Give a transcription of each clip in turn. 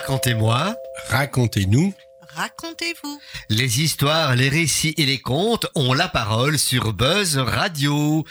Racontez-moi. Racontez-nous. Racontez-vous. Les histoires, les récits et les contes ont la parole sur Buzz Radio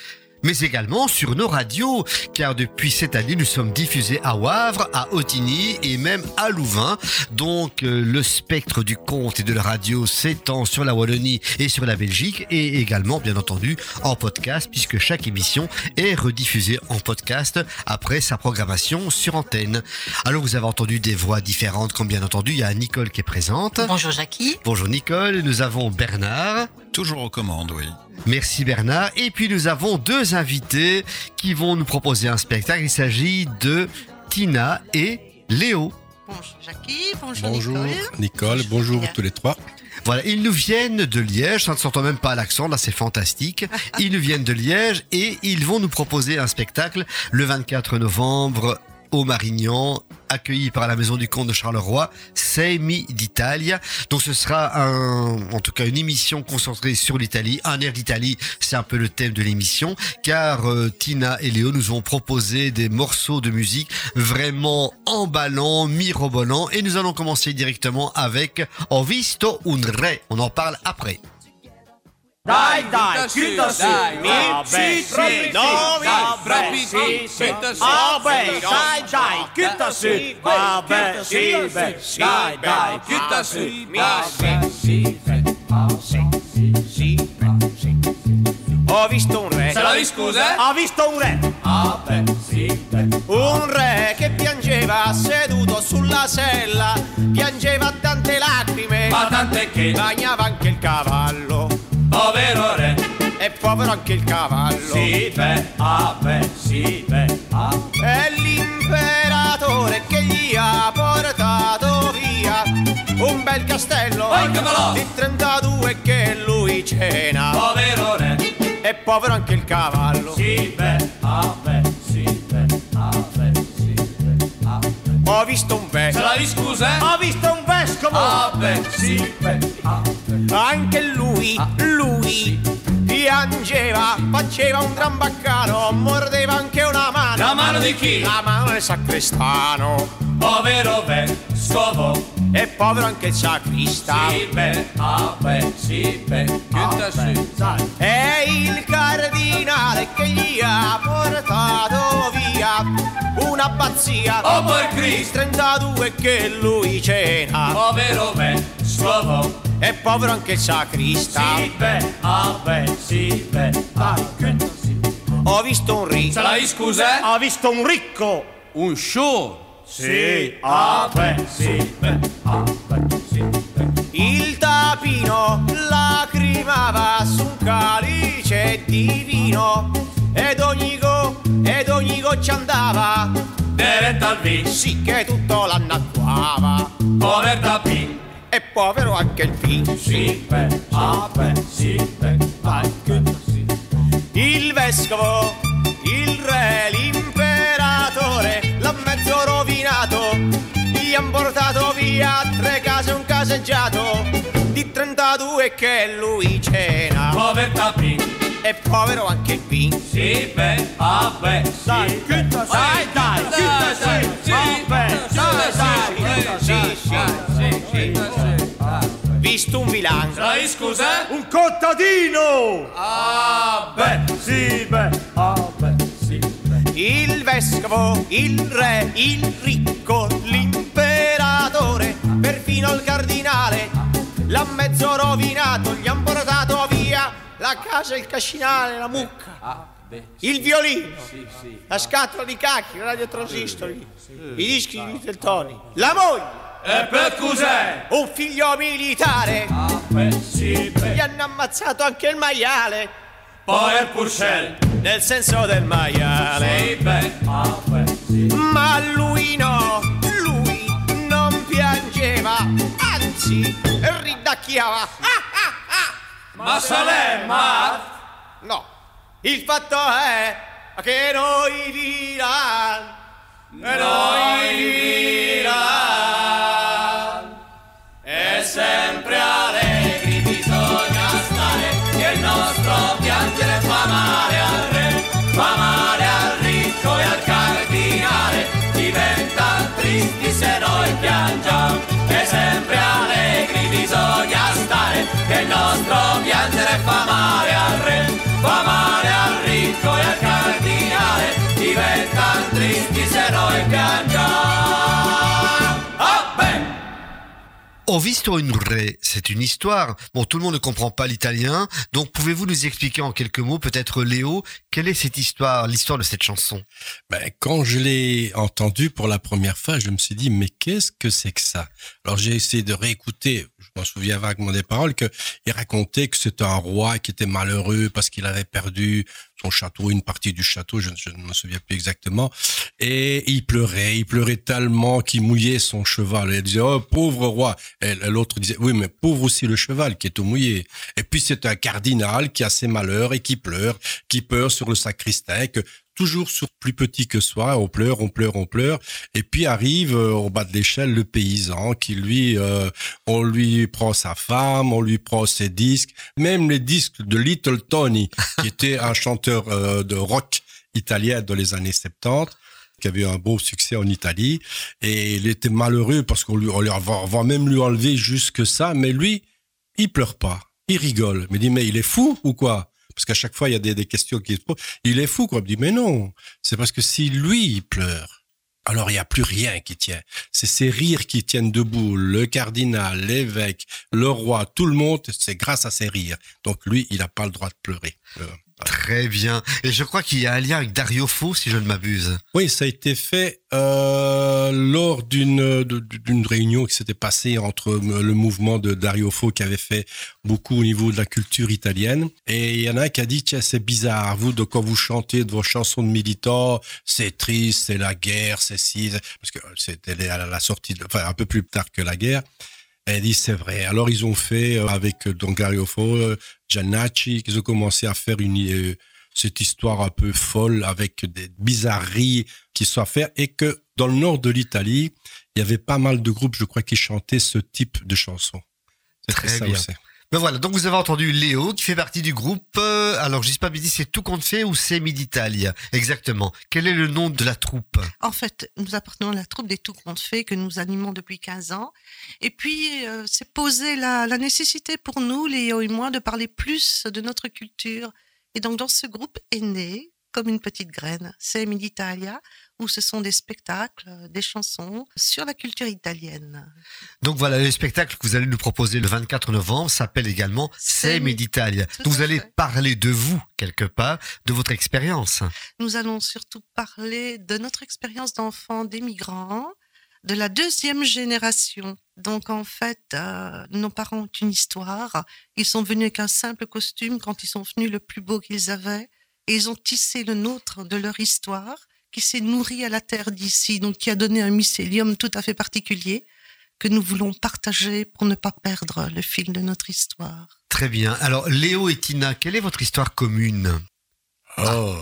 mais également sur nos radios, car depuis cette année, nous sommes diffusés à Wavre, à Otigny et même à Louvain. Donc, euh, le spectre du conte et de la radio s'étend sur la Wallonie et sur la Belgique, et également, bien entendu, en podcast, puisque chaque émission est rediffusée en podcast après sa programmation sur antenne. Alors, vous avez entendu des voix différentes, comme bien entendu, il y a Nicole qui est présente. Bonjour Jackie. Bonjour Nicole, nous avons Bernard. Toujours aux commandes, oui. Merci Bernard. Et puis nous avons deux invités qui vont nous proposer un spectacle. Il s'agit de Tina et Léo. Bonjour Jackie, bonjour, Bonjour Nicole. Nicole, bonjour tous les trois. Voilà, ils nous viennent de Liège, ça ne s'entend même pas à l'accent, là c'est fantastique. Ils nous viennent de Liège et ils vont nous proposer un spectacle le 24 novembre au Marignan, accueilli par la maison du comte de Charleroi, Semi d'Italia. Donc ce sera un, en tout cas une émission concentrée sur l'Italie. Un air d'Italie, c'est un peu le thème de l'émission, car euh, Tina et Léo nous ont proposé des morceaux de musique vraiment emballants, mirobolants, et nous allons commencer directement avec Ho visto un re. On en parle après. Dai, dai, chiuda su, mi, sì, sì, no, mi, sì, sì, vabbè, dai, dai, chiuda su, vabbè, sì, beh, dai, dai, chiuda su, mi, sì, sì, Ho visto un re. Se la scusa? Ho visto un re. Ah, beh, sì, beh. Un re che piangeva seduto sulla sella, piangeva tante lacrime, Ma tant'è che, bagnava anche il cavallo, povero re, e povero anche il cavallo. sì, beh, ah, beh, sì, beh, ah. È l'imperatore che gli ha portato via un bel castello di 32 che lui cena. Povero re, E povero anche il cavallo. sì, beh, ah, beh, visto un Se vescovo. la scusa? Ho visto un vescovo. Ah, beh, sì, beh, ah, beh. Anche lui, lui piangeva, faceva un gran baccano, mordeva anche una mano. La mano di chi? La mano del sacrestano. Povero vescovo, E povero anche il sacrista. sì, beh, ah, beh, sì, beh, ah, beh, sai. È il cardinale che gli ha portato via un'abbazia Oh, per Cristo, 32 che lui cena. povero vescovo, E povero anche il sacrista. sì, beh, ah, beh, sì, beh, ah, beh, sì. Ho visto un ricco. Se la scusa? Ho visto un ricco. Un show. Sì, ah, beh, sì, beh, ah, beh, sì, beh. Il tapino lacrimava su un calice di vino ed ogni go, ed ogni goccia andava, Diretto al vino, sì che tutto l'annacquava. povertà P, è povero anche il P. Sipe, ape, sipe, anche Il vescovo, il re, l'imperatore, l'ha mezzo rovinato, gli han portato via tre case e un caseggiato, di 32 che lui cena. Povertà P. È povero anche il P. Sipe, ape, sai, dai, dai, dai, dai, dai, dai, dai, dai, dai, dai, dai, dai, dai, dai, dai, dai, Visto un vilano. La scusa? Un contadino! Ah, beh, sì, beh, ah, beh, sì, beh. Il vescovo, il re, il ricco, l'imperatore, perfino il cardinale, l'ha mezzo rovinato, gli han portato via la casa, il cascinale, la mucca, Ah, beh, il violino, sì, sì. la scatola di cacchi, i radiotransistori, i dischi di Teltoni, la moglie, E per cos'è? un figlio militare, Ah, beh, sì, gli hanno ammazzato anche il maiale, poi il Purcell, nel senso del maiale. sì, beh, ah, beh, sì. Ma lui no, lui non piangeva, anzi ridacchiava. Ah, ah, ah. Ma Salema, No, il fatto è che noi Viran, noi Viran, Blessed. Ho visto vraie, c'est une histoire. Bon, tout le monde ne comprend pas l'italien, donc pouvez-vous nous expliquer en quelques mots, peut-être Léo, quelle est cette histoire, l'histoire de cette chanson? Ben, quand je l'ai entendu pour la première fois, je me suis dit, mais qu'est-ce que c'est que ça? Alors j'ai essayé de réécouter, je m'en souviens vaguement des paroles, qu'il racontait que c'était un roi qui était malheureux parce qu'il avait perdu son château, une partie du château, je, ne me souviens plus exactement, et il pleurait, il pleurait tellement qu'il mouillait son cheval. Et il disait, oh pauvre roi. Et l'autre disait, oui, mais pauvre aussi le cheval qui est tout mouillé. Et puis c'est un cardinal qui a ses malheurs et qui pleure, qui pleure sur le sacristain, que toujours sur plus petit que soi, on pleure, on pleure, on pleure, et puis arrive euh, au bas de l'échelle le paysan qui lui, euh, on lui prend sa femme, on lui prend ses disques, même les disques de Little Tony, qui était un chanteur euh, de rock italien dans les années 70 qui avait un beau succès en Italie, et il était malheureux parce qu'on lui, on va même lui enlever jusque ça, mais lui, il pleure pas, il rigole, mais dit mais il est fou ou quoi? Parce qu'à chaque fois, il y a des, des questions qui se posent. Il est fou, quoi. Il me dit, mais non, c'est parce que si lui, il pleure, alors il n'y a plus rien qui tient. C'est ces rires qui tiennent debout. Le cardinal, l'évêque, le roi, tout le monde, c'est grâce à ces rires. Donc lui, il n'a pas le droit de pleurer. Euh, Très bien. Et je crois qu'il y a un lien avec Dario Fo, si je ne m'abuse. Oui, ça a été fait euh, lors d'une d'une réunion qui s'était passée entre le mouvement de Dario Fo qui avait fait beaucoup au niveau de la culture italienne. Et il y en a un qui a dit, tiens, c'est bizarre, vous, de quand vous chantez de vos chansons de militants, c'est triste, c'est la guerre, c'est si... Parce que c'était la, la sortie, de, enfin un peu plus tard que la guerre. Elle dit c'est vrai. Alors ils ont fait euh, avec donc Dario Fo, euh, Giannacci, qu'ils ont commencé à faire une euh, cette histoire un peu folle avec des bizarreries qui sont à faire et que dans le nord de l'Italie, il y avait pas mal de groupes, je crois, qui chantaient ce type de chansons. Très ça bien. aussi. Ben voilà, donc vous avez entendu Léo qui fait partie du groupe. euh, alors je dis pas midi, c'est tout compte fait ou c'est Miditalia Exactement? Quel est le nom de la troupe? En fait, nous appartenons à la troupe des Tout Compte Fait que nous animons depuis 15 ans. Et puis, euh, c'est posé la, la nécessité pour nous, Léo et moi, de parler plus de notre culture. Et donc, dans ce groupe est né, comme une petite graine, c'est Miditalia, où ce sont des spectacles, euh, des chansons sur la culture italienne. Donc voilà, le spectacle que vous allez nous proposer le 24 novembre s'appelle également. Tout Donc vous allez fait. parler de vous quelque part, de votre expérience. Nous allons surtout parler de notre expérience d'enfants d'émigrants, de la deuxième génération. Donc en fait, euh, nos parents ont une histoire. Ils sont venus avec un simple costume quand ils sont venus le plus beau qu'ils avaient. Et ils ont tissé le nôtre de leur histoire qui s'est nourrie à la terre d'ici, donc qui a donné un mycélium tout à fait particulier que nous voulons partager pour ne pas perdre le fil de notre histoire. Très bien. Alors Léo et Tina, quelle est votre histoire commune? Oh.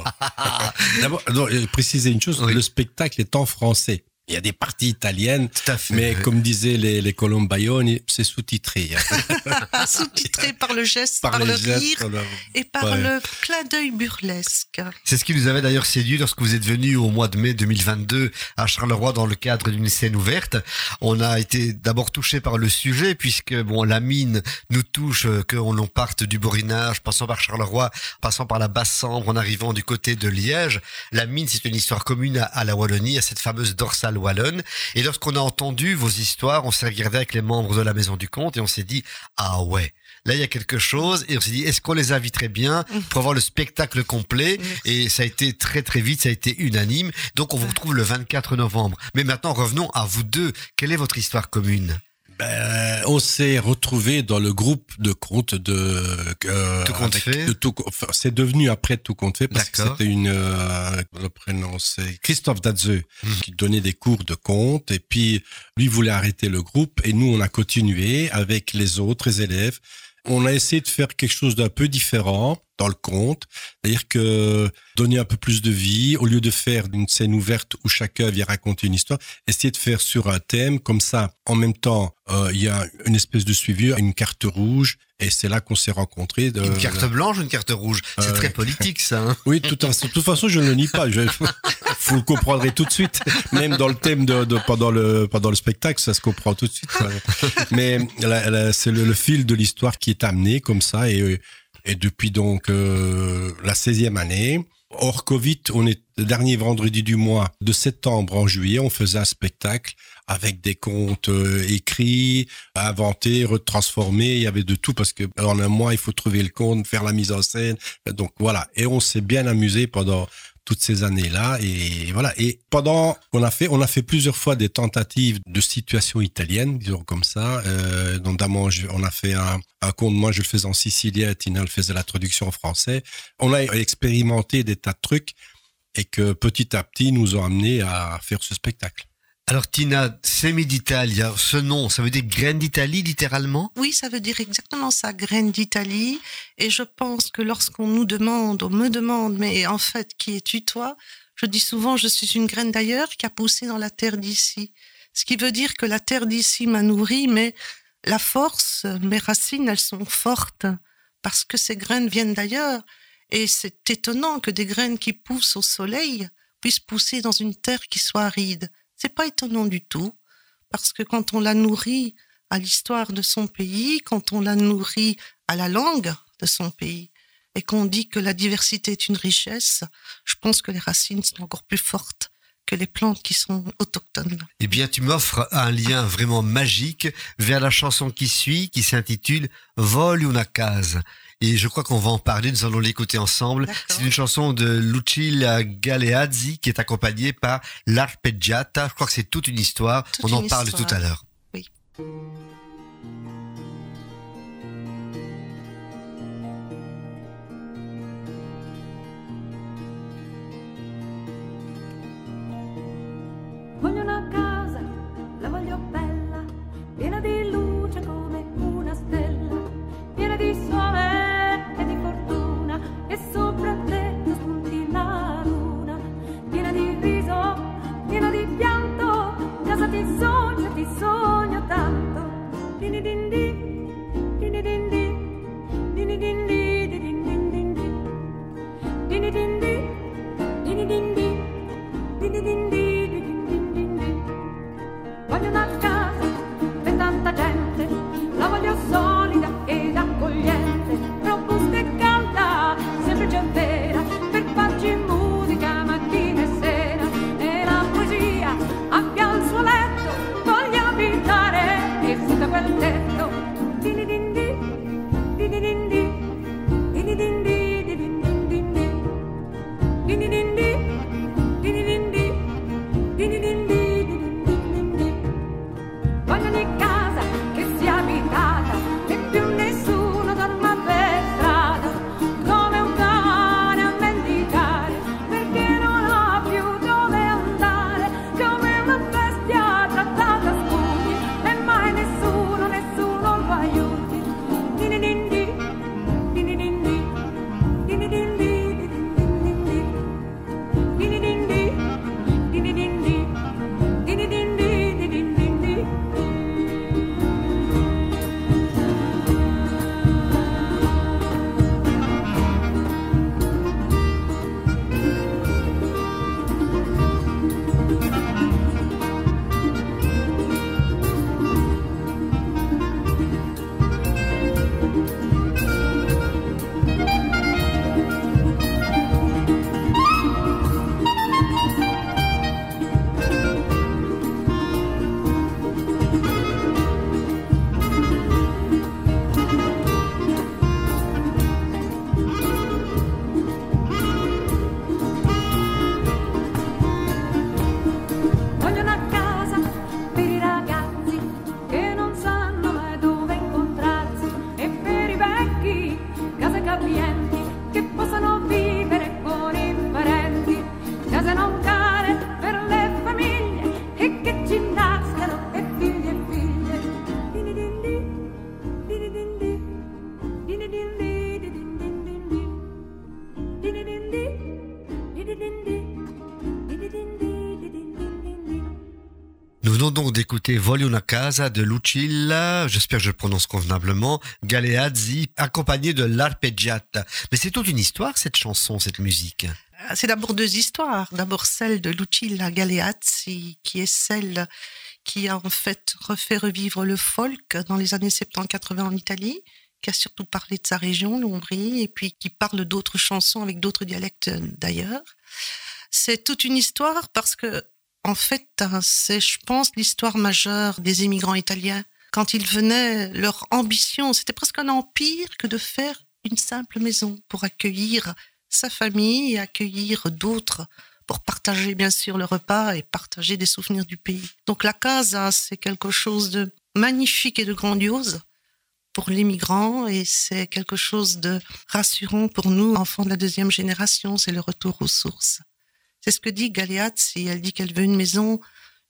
D'abord, non, préciser une chose, Oui. le spectacle est en français. Il y a des parties italiennes, Tout à fait. mais comme disaient les, les Colombayoni, c'est sous-titré. hein. Sous-titré par le geste, par, Par le gestes, rire par le- et par Ouais. le clin d'œil burlesque. C'est ce qui nous avait d'ailleurs séduit lorsque vous êtes venu au mois de mai 2022 à Charleroi dans le cadre d'une scène ouverte. On a été d'abord touché par le sujet puisque bon la mine nous touche euh, qu'on l'on parte du Borinage, passant par Charleroi, passant par la Basse-Sambre, en arrivant du côté de Liège. La mine, c'est une histoire commune à, à la Wallonie, à cette fameuse dorsale wallonne. Et lorsqu'on a entendu vos histoires, on s'est regardé avec les membres de la Maison du Comte et on s'est dit ah ouais. Là, il y a quelque chose et on s'est dit, est-ce qu'on les inviterait bien pour avoir le spectacle complet? Merci. et ça a été très très vite, ça a été unanime. Donc on vous retrouve le 24 novembre. Mais maintenant revenons à vous deux. Quelle est votre histoire commune? Ben, on s'est retrouvé dans le groupe de contes de euh, Tout compte avec- fait. de tout, enfin, c'est devenu après tout compte fait parce que c'était une euh, le prénom c'est Christophe Dadzeux Mhm. qui donnait des cours de contes et puis lui voulait arrêter le groupe et nous on a continué avec les autres élèves. On a essayé de faire quelque chose d'un peu différent dans le conte, c'est-à-dire que donner un peu plus de vie au lieu de faire une scène ouverte où chacun vient raconter une histoire, essayer de faire sur un thème comme ça. En même temps, euh, il y a une espèce de suivi, une carte rouge, et c'est là qu'on s'est rencontrés. de- Une carte blanche une carte rouge? C'est Euh, très politique ça. hein oui, de toute façon, de toute façon, je ne le nie pas. Je, vous le comprendrez tout de suite. Même dans le thème de, de- pendant le pendant le spectacle, ça se comprend tout de suite. Mais c'est le, le fil de l'histoire qui est amené comme ça et et depuis donc euh, la 16e année, Hors Covid, on est le dernier vendredi du mois de septembre en juillet, on faisait un spectacle avec des contes euh, écrits, inventés, retransformés. Il y avait de tout parce que en un mois, il faut trouver le conte, faire la mise en scène. Donc voilà. Et on s'est bien amusé pendant toutes ces années-là. Et voilà. Et pendant on a fait on a fait plusieurs fois des tentatives de situation italienne disons comme ça. Euh, notamment on a fait un, un conte moi je le faisais en sicilien Tina le faisait la traduction en français. On a expérimenté des tas de trucs et que petit à petit nous ont amené à faire ce spectacle Alors Tina, Semi d'Italia, ce nom, ça veut dire graine d'Italie littéralement? Oui, ça veut dire exactement ça, graine d'Italie. Et je pense que lorsqu'on nous demande, on me demande, mais en fait, qui es-tu toi? Je dis souvent, je suis une graine d'ailleurs qui a poussé dans la terre d'ici. Ce qui veut dire que la terre d'ici m'a nourri, mais la force, mes racines, elles sont fortes parce que ces graines viennent d'ailleurs. Et c'est étonnant que des graines qui poussent au soleil puissent pousser dans une terre qui soit aride. C'est pas étonnant du tout, parce que quand on la nourrit à l'histoire de son pays, quand on la nourrit à la langue de son pays, et qu'on dit que la diversité est une richesse, je pense que les racines sont encore plus fortes que les plantes qui sont autochtones. Eh bien, tu m'offres un lien vraiment magique vers la chanson qui suit, qui s'intitule Vol una casa. Et je crois qu'on va en parler, nous allons l'écouter ensemble. C'est une chanson de Lucilla Galeazzi qui est accompagnée par l'arpeggiata. Je crois que c'est toute une histoire. Toute On en parle histoire. tout à l'heure. Voglio Ding ding. din d'écouter Voglio casa de Lucilla, j'espère que je le prononce convenablement, Galeazzi, accompagné de l'arpeggiata. Mais c'est toute une histoire, cette chanson, cette musique. Euh, C'est d'abord deux histoires. D'abord celle de Lucilla Galeazzi, qui est celle qui a en fait refait revivre le folk dans les années 70-80 en Italie, qui a surtout parlé de sa région, l'Ombrie, et puis qui parle d'autres chansons avec d'autres dialectes d'ailleurs. C'est toute une histoire parce que, en fait, c'est, je pense, l'histoire majeure des immigrants italiens. Quand ils venaient, leur ambition, c'était presque un empire que de faire une simple maison pour accueillir sa famille et accueillir d'autres pour partager bien sûr le repas et partager des souvenirs du pays. Donc la casa, c'est quelque chose de magnifique et de grandiose pour les migrants et c'est quelque chose de rassurant pour nous, enfants de la deuxième génération, c'est le retour aux sources. C'est ce que dit Galeazzi, elle dit qu'elle veut une maison,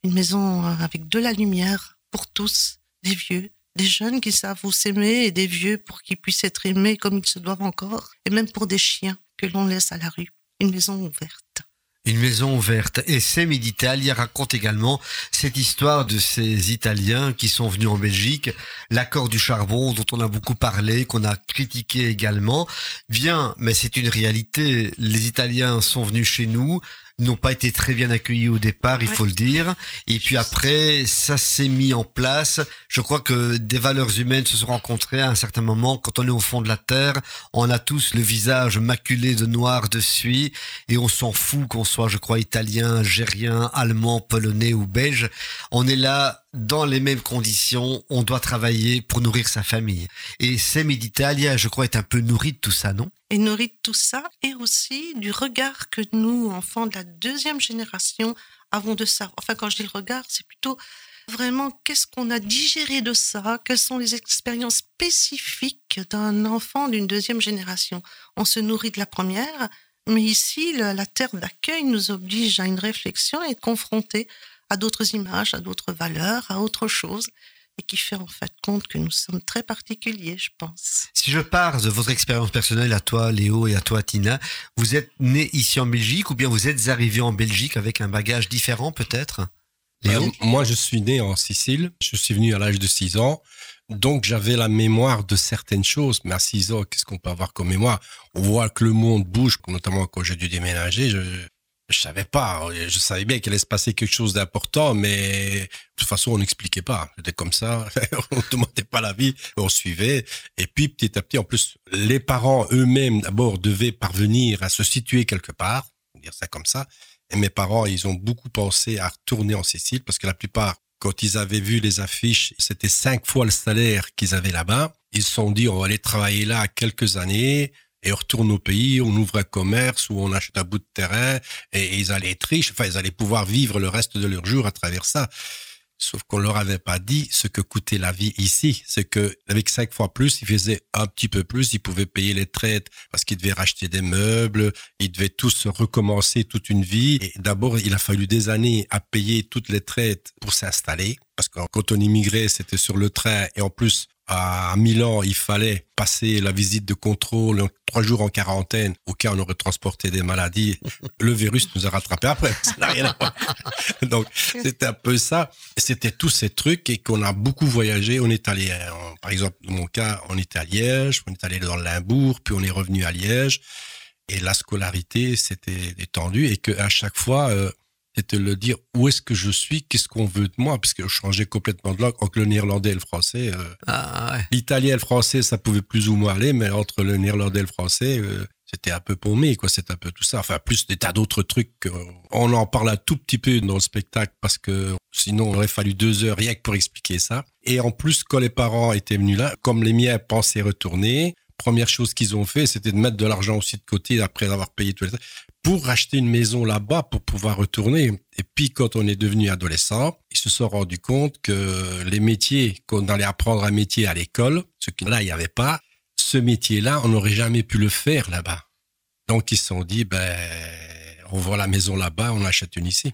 une maison avec de la lumière pour tous, des vieux, des jeunes qui savent où s'aimer et des vieux pour qu'ils puissent être aimés comme ils se doivent encore, et même pour des chiens que l'on laisse à la rue. Une maison ouverte. Une maison ouverte. Et Semi d'Italie raconte également cette histoire de ces Italiens qui sont venus en Belgique. L'accord du charbon dont on a beaucoup parlé, qu'on a critiqué également. Bien, mais c'est une réalité. Les Italiens sont venus chez nous, n'ont pas été très bien accueillis au départ, il Ouais. faut le dire. Et puis après, ça s'est mis en place. Je crois que des valeurs humaines se sont rencontrées à un certain moment. Quand on est au fond de la terre, on a tous le visage maculé de noir de suie et on s'en fout qu'on soit, je crois, italien, algérien, allemand, polonais ou belge. On est là dans les mêmes conditions. On doit travailler pour nourrir sa famille. Et Semi d'Italia, je crois, est un peu nourri de tout ça, non? Et nourrit de tout ça, et aussi du regard que nous, enfants de la deuxième génération, avons de ça. Enfin, quand je dis le regard, c'est plutôt vraiment qu'est-ce qu'on a digéré de ça, quelles sont les expériences spécifiques d'un enfant d'une deuxième génération. On se nourrit de la première, mais ici, la terre d'accueil nous oblige à une réflexion et être confronté à d'autres images, à d'autres valeurs, à autre chose, et qui fait en fait compte que nous sommes très particuliers, je pense. Si je pars de votre expérience personnelle à toi, Léo, et à toi, Tina, vous êtes né ici en Belgique ou bien vous êtes arrivé en Belgique avec un bagage différent peut-être? Léo? Euh, moi, je suis né en Sicile. Je suis venu à l'âge de 6 ans. Donc, j'avais la mémoire de certaines choses. Mais à 6 ans, qu'est-ce qu'on peut avoir comme mémoire? On voit que le monde bouge, notamment quand j'ai dû déménager. Je je savais pas. Je savais bien qu'il allait se passer quelque chose d'important, mais de toute façon, on n'expliquait pas. C'était comme ça. on ne demandait pas l'avis. On suivait. Et puis, petit à petit, en plus, les parents eux-mêmes, d'abord, devaient parvenir à se situer quelque part. on Dire ça comme ça. Et mes parents, ils ont beaucoup pensé à retourner en Sicile parce que la plupart, quand ils avaient vu les affiches, c'était cinq fois le salaire qu'ils avaient là-bas. Ils se sont dit, on va aller travailler là quelques années et retourne au pays, on ouvre un commerce ou on achète un bout de terrain et, et ils allaient être riches. Enfin, ils allaient pouvoir vivre le reste de leur jour à travers ça. Sauf qu'on leur avait pas dit ce que coûtait la vie ici. C'est que avec cinq fois plus, ils faisaient un petit peu plus. Ils pouvaient payer les traites parce qu'ils devaient racheter des meubles. Ils devaient tous recommencer toute une vie. Et d'abord, il a fallu des années à payer toutes les traites pour s'installer. Parce que quand on immigrait, c'était sur le train. Et en plus, à Milan, il fallait passer la visite de contrôle, trois jours en quarantaine, au cas où on aurait transporté des maladies. Le virus nous a rattrapés après. Ça n'a rien à voir. Donc, c'était un peu ça. C'était tous ces trucs et qu'on a beaucoup voyagé. On est allé, euh, par exemple, dans mon cas, on était à Liège, on est allé dans le Limbourg, puis on est revenu à Liège. Et la scolarité, c'était étendu et qu'à chaque fois, euh, c'était le dire où est-ce que je suis, qu'est-ce qu'on veut de moi, parce que je changeais complètement de langue entre le néerlandais et le français. euh, Ah ouais. L'italien et le français, ça pouvait plus ou moins aller, mais entre le néerlandais et le français, euh, c'était un peu paumé, quoi. C'est un peu tout ça. Enfin, plus des tas d'autres trucs. on en parle un tout petit peu dans le spectacle parce que sinon, il aurait fallu deux heures rien que pour expliquer ça. Et en plus, quand les parents étaient venus là, comme les miens pensaient retourner, première chose qu'ils ont fait, c'était de mettre de l'argent aussi de côté après avoir payé tout les pour racheter une maison là-bas pour pouvoir retourner. Et puis, quand on est devenu adolescent, ils se sont rendus compte que les métiers, qu'on allait apprendre un métier à l'école, ce que là, il n'y avait pas, ce métier-là, on n'aurait jamais pu le faire là-bas. Donc, ils se sont dit, ben, on voit la maison là-bas, on achète une ici.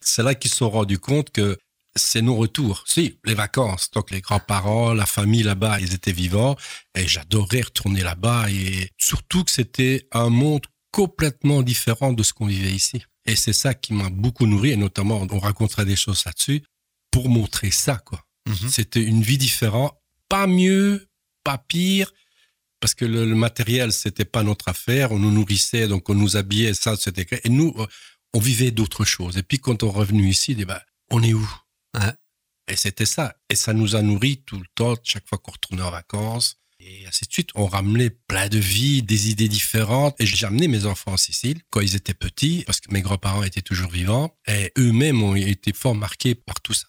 C'est là qu'ils se sont rendus compte que c'est nos retours. Si, les vacances. Donc, les grands-parents, la famille là-bas, ils étaient vivants. Et j'adorais retourner là-bas. Et surtout que c'était un monde complètement différent de ce qu'on vivait ici. Et c'est ça qui m'a beaucoup nourri. Et notamment, on raconterait des choses là-dessus pour montrer ça, quoi. Mhm. C'était une vie différente. Pas mieux, pas pire. Parce que le, le matériel, c'était pas notre affaire. On nous nourrissait, donc on nous habillait, ça, c'était. Et nous, euh, on vivait d'autres choses. Et puis, quand on est revenu ici, eh ben, on est où? Ouais. Et c'était ça. Et ça nous a nourri tout le temps, chaque fois qu'on retournait en vacances. Et ainsi de suite, on ramenait plein de vies, des idées différentes. Et j'ai amené mes enfants en Sicile quand ils étaient petits, parce que mes grands-parents étaient toujours vivants. Et eux-mêmes ont été fort marqués par tout ça.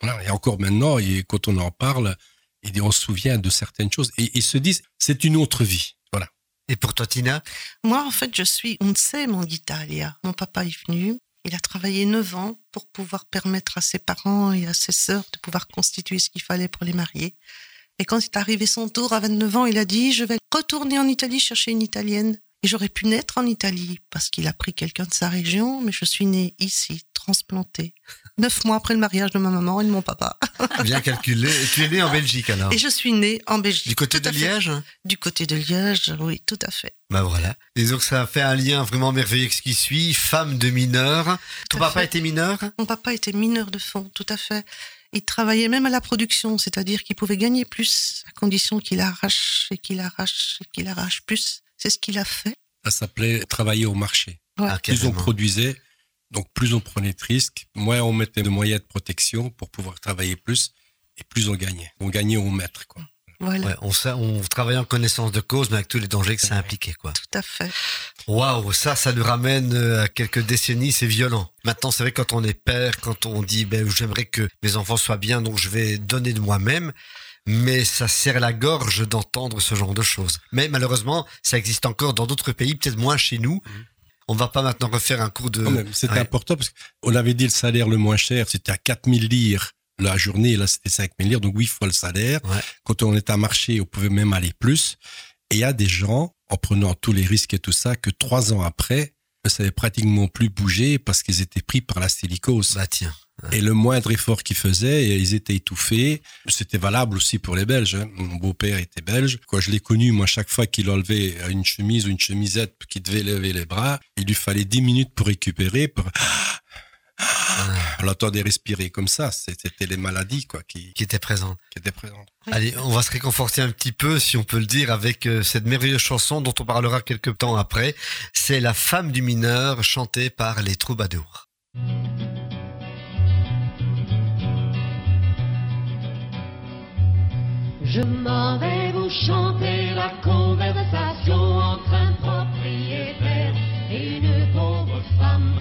Voilà. Et encore maintenant, et quand on en parle, et on se souvient de certaines choses. Et ils se disent, c'est une autre vie. Voilà. Et pour toi, Tina? Moi, en fait, je suis mon d'Italia. Mon papa est venu. Il a travaillé neuf ans pour pouvoir permettre à ses parents et à ses sœurs de pouvoir constituer ce qu'il fallait pour les marier. Et quand est arrivé son tour à 29 ans, il a dit, je vais retourner en Italie chercher une Italienne. Et j'aurais pu naître en Italie parce qu'il a pris quelqu'un de sa région, mais je suis née ici, transplantée. Neuf mois après le mariage de ma maman et de mon papa. Bien calculé. Et tu es née en Belgique alors Et je suis née en Belgique. Du côté de. Liège Du côté de Liège, oui, tout à fait. Bah voilà. Disons que ça a fait un lien vraiment merveilleux avec ce qui suit. Femme de mineur. Ton papa fait. était mineur? Mon papa était mineur de fond, tout à fait. Il travaillait même à la production, c'est-à-dire qu'il pouvait gagner plus, à condition qu'il arrache et qu'il arrache et qu'il arrache plus. C'est ce qu'il a fait. Ça s'appelait travailler au marché. Ouais. Ah, Plus on produisait, donc plus on prenait de risques, moins on mettait de moyens de protection pour pouvoir travailler plus, et plus on gagnait. On gagnait au mètre, quoi. Voilà, Ouais, on, travaillait en connaissance de cause, mais avec tous les dangers que ça impliquait, quoi. tout à fait. Waouh, ça, ça nous ramène euh, à quelques décennies, c'est violent. Maintenant, c'est vrai, quand on est père, quand on dit, ben, j'aimerais que mes enfants soient bien, donc je vais donner de moi-même, mais ça serre la gorge d'entendre ce genre de choses. Mais malheureusement, ça existe encore dans d'autres pays, peut-être moins chez nous. On va pas maintenant refaire un cours de... Ouais. important parce qu'on avait dit le salaire le moins cher, c'était à 4000 lire la journée, là c'était 5000 lire, donc huit fois le salaire. Ouais. Quand on était à marché, on pouvait même aller plus. Et il y a des gens, en prenant tous les risques et tout ça, que trois ans après, ne savaient pratiquement plus bouger parce qu'ils étaient pris par la silicose. Bah tiens. Et le moindre effort qu'ils faisaient, ils étaient étouffés. C'était valable aussi pour les Belges. hein. Mon beau-père était belge. Quand je l'ai connu, moi, chaque fois qu'il enlevait une chemise ou une chemisette, qu'il devait lever les bras, il lui fallait 10 minutes pour récupérer. Pour... On l'entendait respirer comme ça. C'était les maladies quoi, qui, Qui était présent. qui étaient présentes. Allez, on va se réconforter un petit peu, si on peut le dire, avec euh, cette merveilleuse chanson dont on parlera quelques temps après. C'est La femme du mineur, chantée par les troubadours. Je m'en vais vous chanter la conversation entre un propriétaire et une pauvre femme.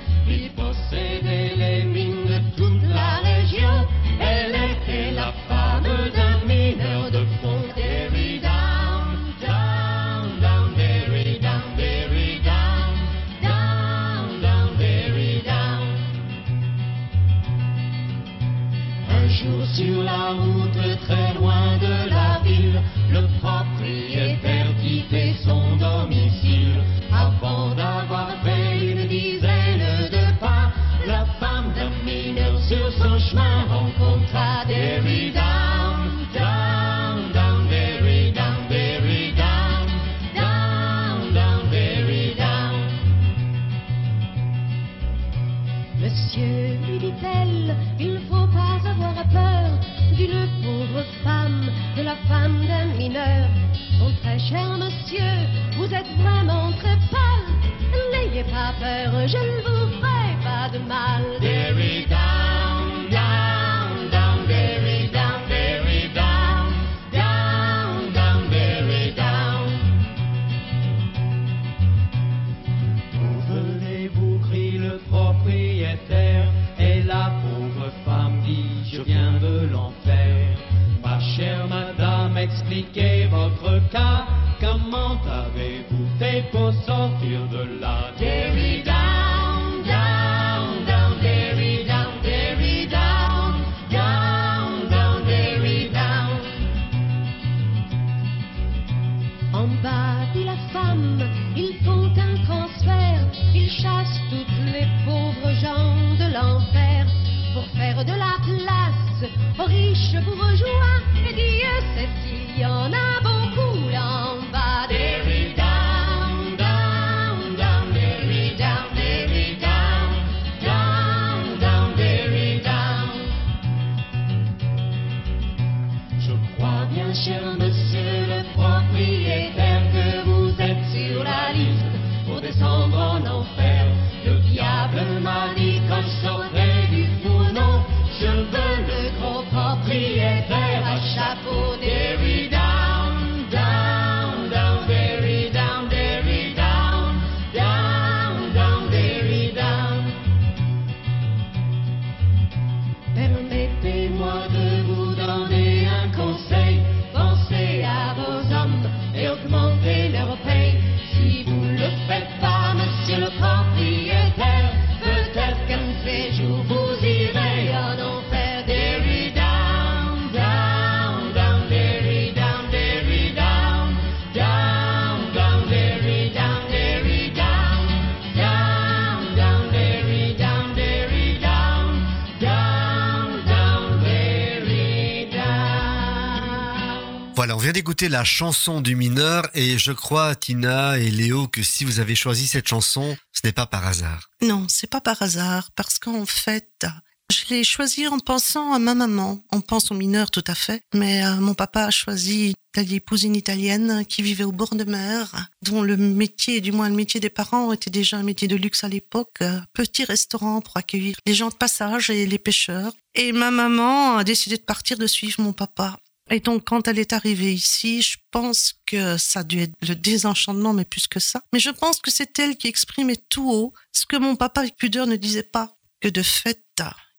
Vient d'écouter la chanson du mineur et je crois, Tina et Léo, que si vous avez choisi cette chanson, ce n'est pas par hasard. Non, c'est pas par hasard, parce qu'en fait, je l'ai choisi en pensant à ma maman. On pense aux mineurs, tout à fait, mais euh, mon papa a choisi épouser une italienne qui vivait au bord de mer, dont le métier, du moins le métier des parents, était déjà un métier de luxe à l'époque, petit restaurant pour accueillir les gens de passage et les pêcheurs. Et ma maman a décidé de partir de suivre mon papa. Et donc, quand elle est arrivée ici, je pense que ça a dû être le désenchantement, mais plus que ça. Mais je pense que c'est elle qui exprimait tout haut ce que mon papa avec pudeur ne disait pas. Que de fait,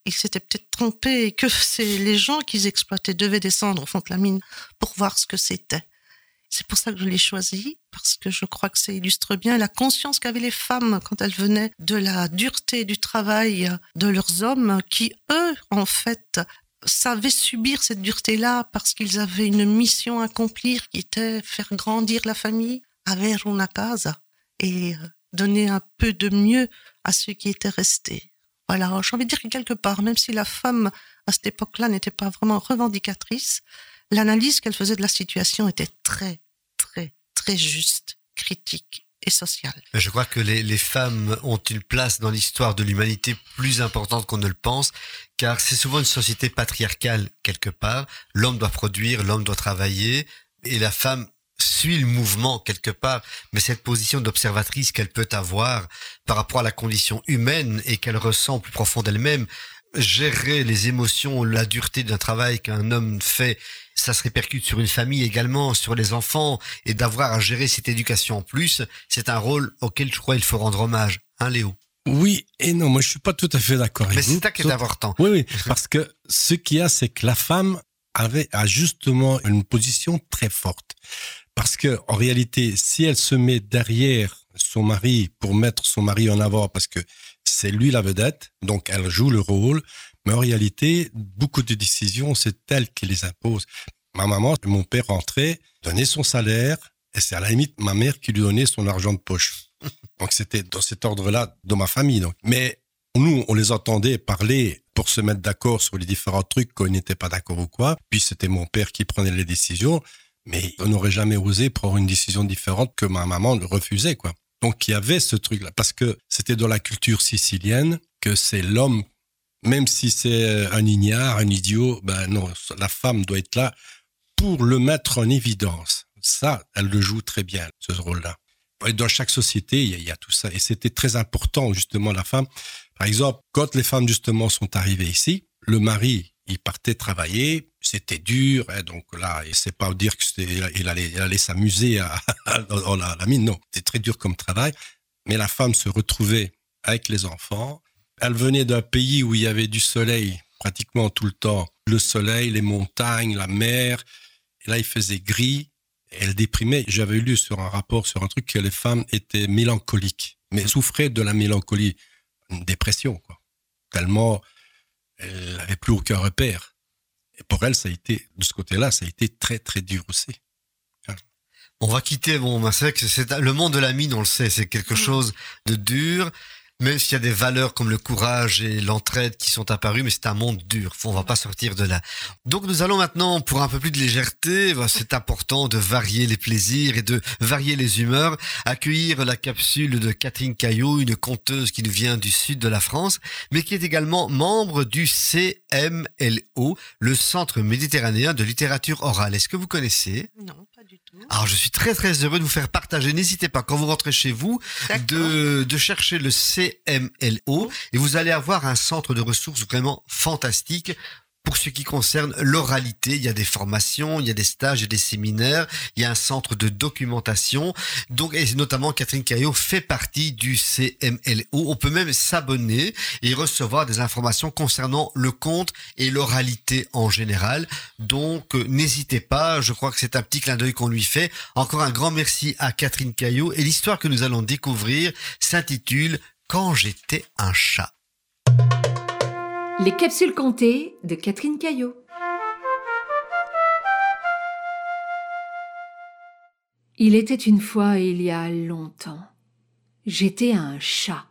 il s'était peut-être trompé et que c'est les gens qu'ils exploitaient devaient descendre au fond de la mine pour voir ce que c'était. C'est pour ça que je l'ai choisi, parce que je crois que ça illustre bien la conscience qu'avaient les femmes quand elles venaient de la dureté du travail de leurs hommes, qui, eux, en fait, savaient subir cette dureté-là parce qu'ils avaient une mission à accomplir qui était faire grandir la famille, avere una casa, et euh, donner un peu de mieux à ceux qui étaient restés. Voilà, j'ai envie de dire que quelque part, même si la femme à cette époque-là n'était pas vraiment revendicatrice, l'analyse qu'elle faisait de la situation était très, très, très juste, critique Je crois que les, femmes ont une place dans l'histoire de l'humanité plus importante qu'on ne le pense, car c'est souvent une société patriarcale quelque part. L'homme doit produire, l'homme doit travailler, et la femme suit le mouvement quelque part, mais cette position d'observatrice qu'elle peut avoir par rapport à la condition humaine et qu'elle ressent plus profond d'elle-même, gérer les émotions, la dureté d'un travail qu'un homme fait, ça se répercute sur une famille également, sur les enfants, et d'avoir à gérer cette éducation en plus, c'est un rôle auquel je crois il faut rendre hommage. Hein, Léo? Oui et non, moi je suis pas tout à fait d'accord avec Mais c'est ça qui est important. Oui, oui, parce que ce qu'il y a, c'est que la femme avait a justement une position très forte. Parce que en réalité, si elle se met derrière son mari pour mettre son mari en avant, parce que c'est lui la vedette, donc elle joue le rôle, mais en réalité, beaucoup de décisions, c'est elle qui les impose. Ma maman, mon père rentrait, donnait son salaire, et c'est à la limite ma mère qui lui donnait son argent de poche. Donc c'était dans cet ordre-là dans ma famille. Donc. Mais nous, on les entendait parler pour se mettre d'accord sur les différents trucs qu'on n'était pas d'accord ou quoi. Puis c'était mon père qui prenait les décisions, mais on n'aurait jamais osé prendre une décision différente que ma maman le refusait, quoi. Donc il y avait ce truc-là, parce que c'était dans la culture sicilienne que c'est l'homme, même si c'est un ignare, un idiot, ben non, la femme doit être là pour le mettre en évidence. Ça, elle le joue très bien, ce rôle-là. Dans chaque société, il y, a, tout ça. Et c'était très important, justement, la femme. Par exemple, quand les femmes, justement, sont arrivées ici, le mari, il partait travailler, c'était dur, hein, donc là, et c'est pas dire que c'était, il allait, s'amuser à, à, la mine, non, c'était très dur comme travail, mais la femme se retrouvait avec les enfants, elle venait d'un pays où il y avait du soleil pratiquement tout le temps, le soleil, les montagnes, la mer, et là, il faisait gris, et elle déprimait. J'avais lu sur un rapport, sur un truc, que les femmes étaient mélancoliques, mais souffraient de la mélancolie, une dépression, quoi. Tellement elle n'avait plus aucun repère. Et pour elle, ça a été, de ce côté-là, ça a été très, très dur aussi. On va quitter, bon, ben, c'est vrai que c'est le monde de la mine, on le sait, c'est quelque chose de dur. Même s'il y a des valeurs comme le courage et l'entraide qui sont apparues, mais c'est un monde dur. On va pas sortir de là. Donc nous allons maintenant, pour un peu plus de légèreté, ben, c'est important de varier les plaisirs et de varier les humeurs, accueillir la capsule de Catherine Caillot, une conteuse qui nous vient du sud de la France, mais qui est également membre du CMLO, le Centre méditerranéen de littérature orale. Est-ce que vous connaissez? Non, pas du tout. alors je suis très très heureux de vous faire partager. N'hésitez pas quand vous rentrez chez vous de, de chercher le CMLO et vous allez avoir un centre de ressources vraiment fantastique. Pour ce qui concerne l'oralité, il y a des formations, il y a des stages et des séminaires, il y a un centre de documentation. Donc, et notamment Catherine Caillot fait partie du CMLO. On peut même s'abonner et recevoir des informations concernant le conte et l'oralité en général. Donc, euh, n'hésitez pas. Je crois que c'est un petit clin d'œil qu'on lui fait. Encore un grand merci à Catherine Caillot. Et l'histoire que nous allons découvrir s'intitule Quand j'étais un chat. Les capsules comptées de Catherine Caillot. Il était une fois il y a longtemps. J'étais un chat.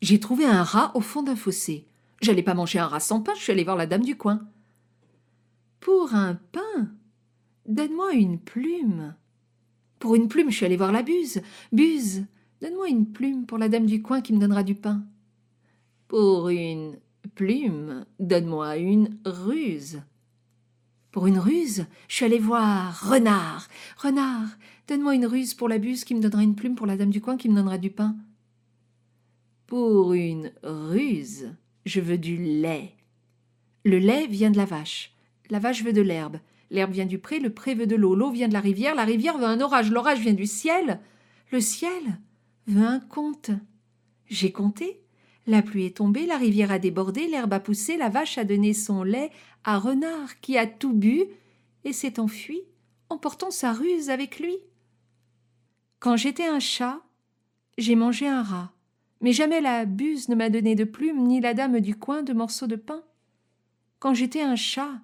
J'ai trouvé un rat au fond d'un fossé. J'allais pas manger un rat sans pain, je suis allée voir la dame du coin. Pour un pain donne-moi une plume. Pour une plume, je suis allée voir la buse. Buse, donne-moi une plume pour la dame du coin qui me donnera du pain. Pour une plume, donne-moi une ruse. Pour une ruse, je suis allée voir Renard. Renard, donne-moi une ruse pour la buse qui me donnera une plume pour la dame du coin qui me donnera du pain. Pour une ruse, je veux du lait. Le lait vient de la vache. La vache veut de l'herbe. L'herbe vient du pré, le pré veut de l'eau. L'eau vient de la rivière, la rivière veut un orage. L'orage vient du ciel. Le ciel un conte. J'ai compté. La pluie est tombée, la rivière a débordé, l'herbe a poussé, la vache a donné son lait à Renard qui a tout bu et s'est enfui, emportant sa ruse avec lui. Quand j'étais un chat, j'ai mangé un rat, mais jamais la buse ne m'a donné de plumes, ni la dame du coin de morceaux de pain. Quand j'étais un chat,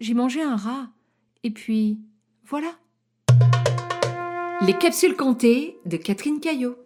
j'ai mangé un rat, et puis voilà. Les capsules comptées de Catherine Caillot.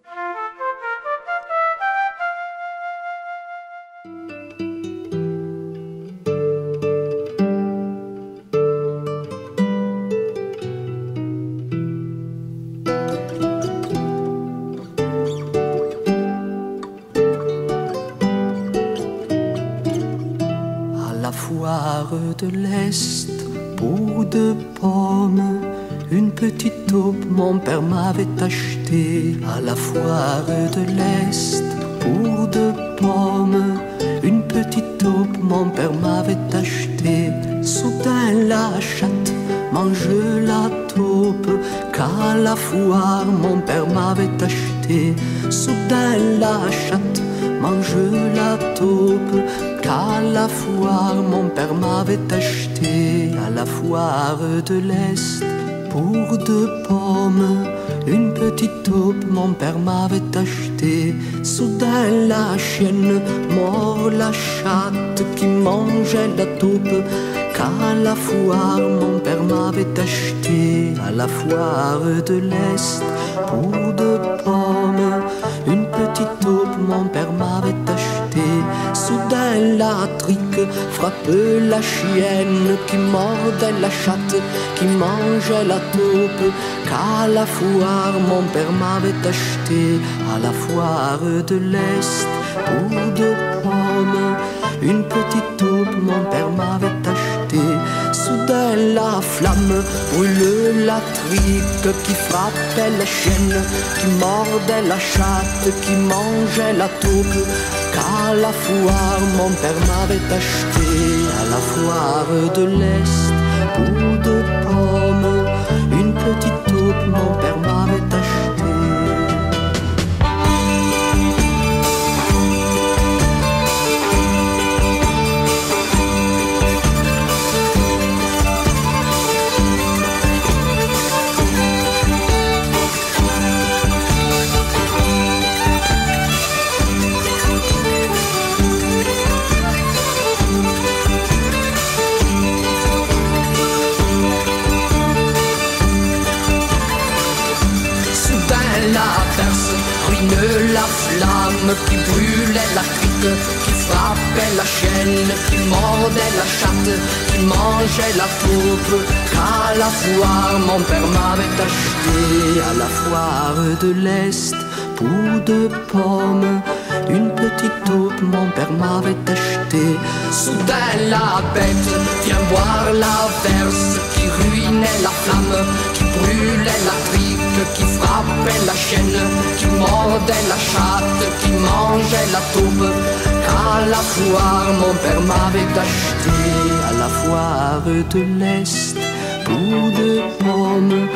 Pour deux pommes, une petite taupe mon père m'avait acheté. À la foire de l'Est, pour deux pommes, une petite taupe mon père m'avait acheté. Soudain la chatte mange la taupe qu'à la foire mon père m'avait acheté. Soudain la chatte mange la taupe qu'à la foire mon père m'avait acheté à la foire de l'Est pour deux pommes. Une petite taupe mon père m'avait acheté. Soudain la chienne mord la chatte qui mangeait la taupe qu'à la foire mon père m'avait acheté à la foire de l'Est pour deux pommes. Une petite taupe mon père m'avait acheté. Soudain la trique frappe la chienne qui mordait la chatte, qui mangeait la taupe, qu'à la foire mon père m'avait acheté, à la foire de l'Est, pour deux pommes. Une petite taupe mon père m'avait la flamme brûle la trique qui frappait la chienne, qui mordait la chatte, qui mangeait la taupe, qu'à la foire mon père m'avait acheté, à la foire de l'Est, pour deux pommes, une petite taupe mon père m'avait acheté. Qui frappait la chaîne, qui mordait la chatte, qui mangeait la taupe. Qu'à la foire mon père m'avait acheté, à la foire de l'Est, pour deux pommes. Une petite taupe mon père m'avait acheté. Soudain la bête vient boire la verse qui ruinait la flamme, qui brûlait la qui frappait la chaîne, qui mordait la chatte, qui mangeait la taupe. Qu'à la foire mon père m'avait acheté, à la foire de l'Est, pour deux pommes.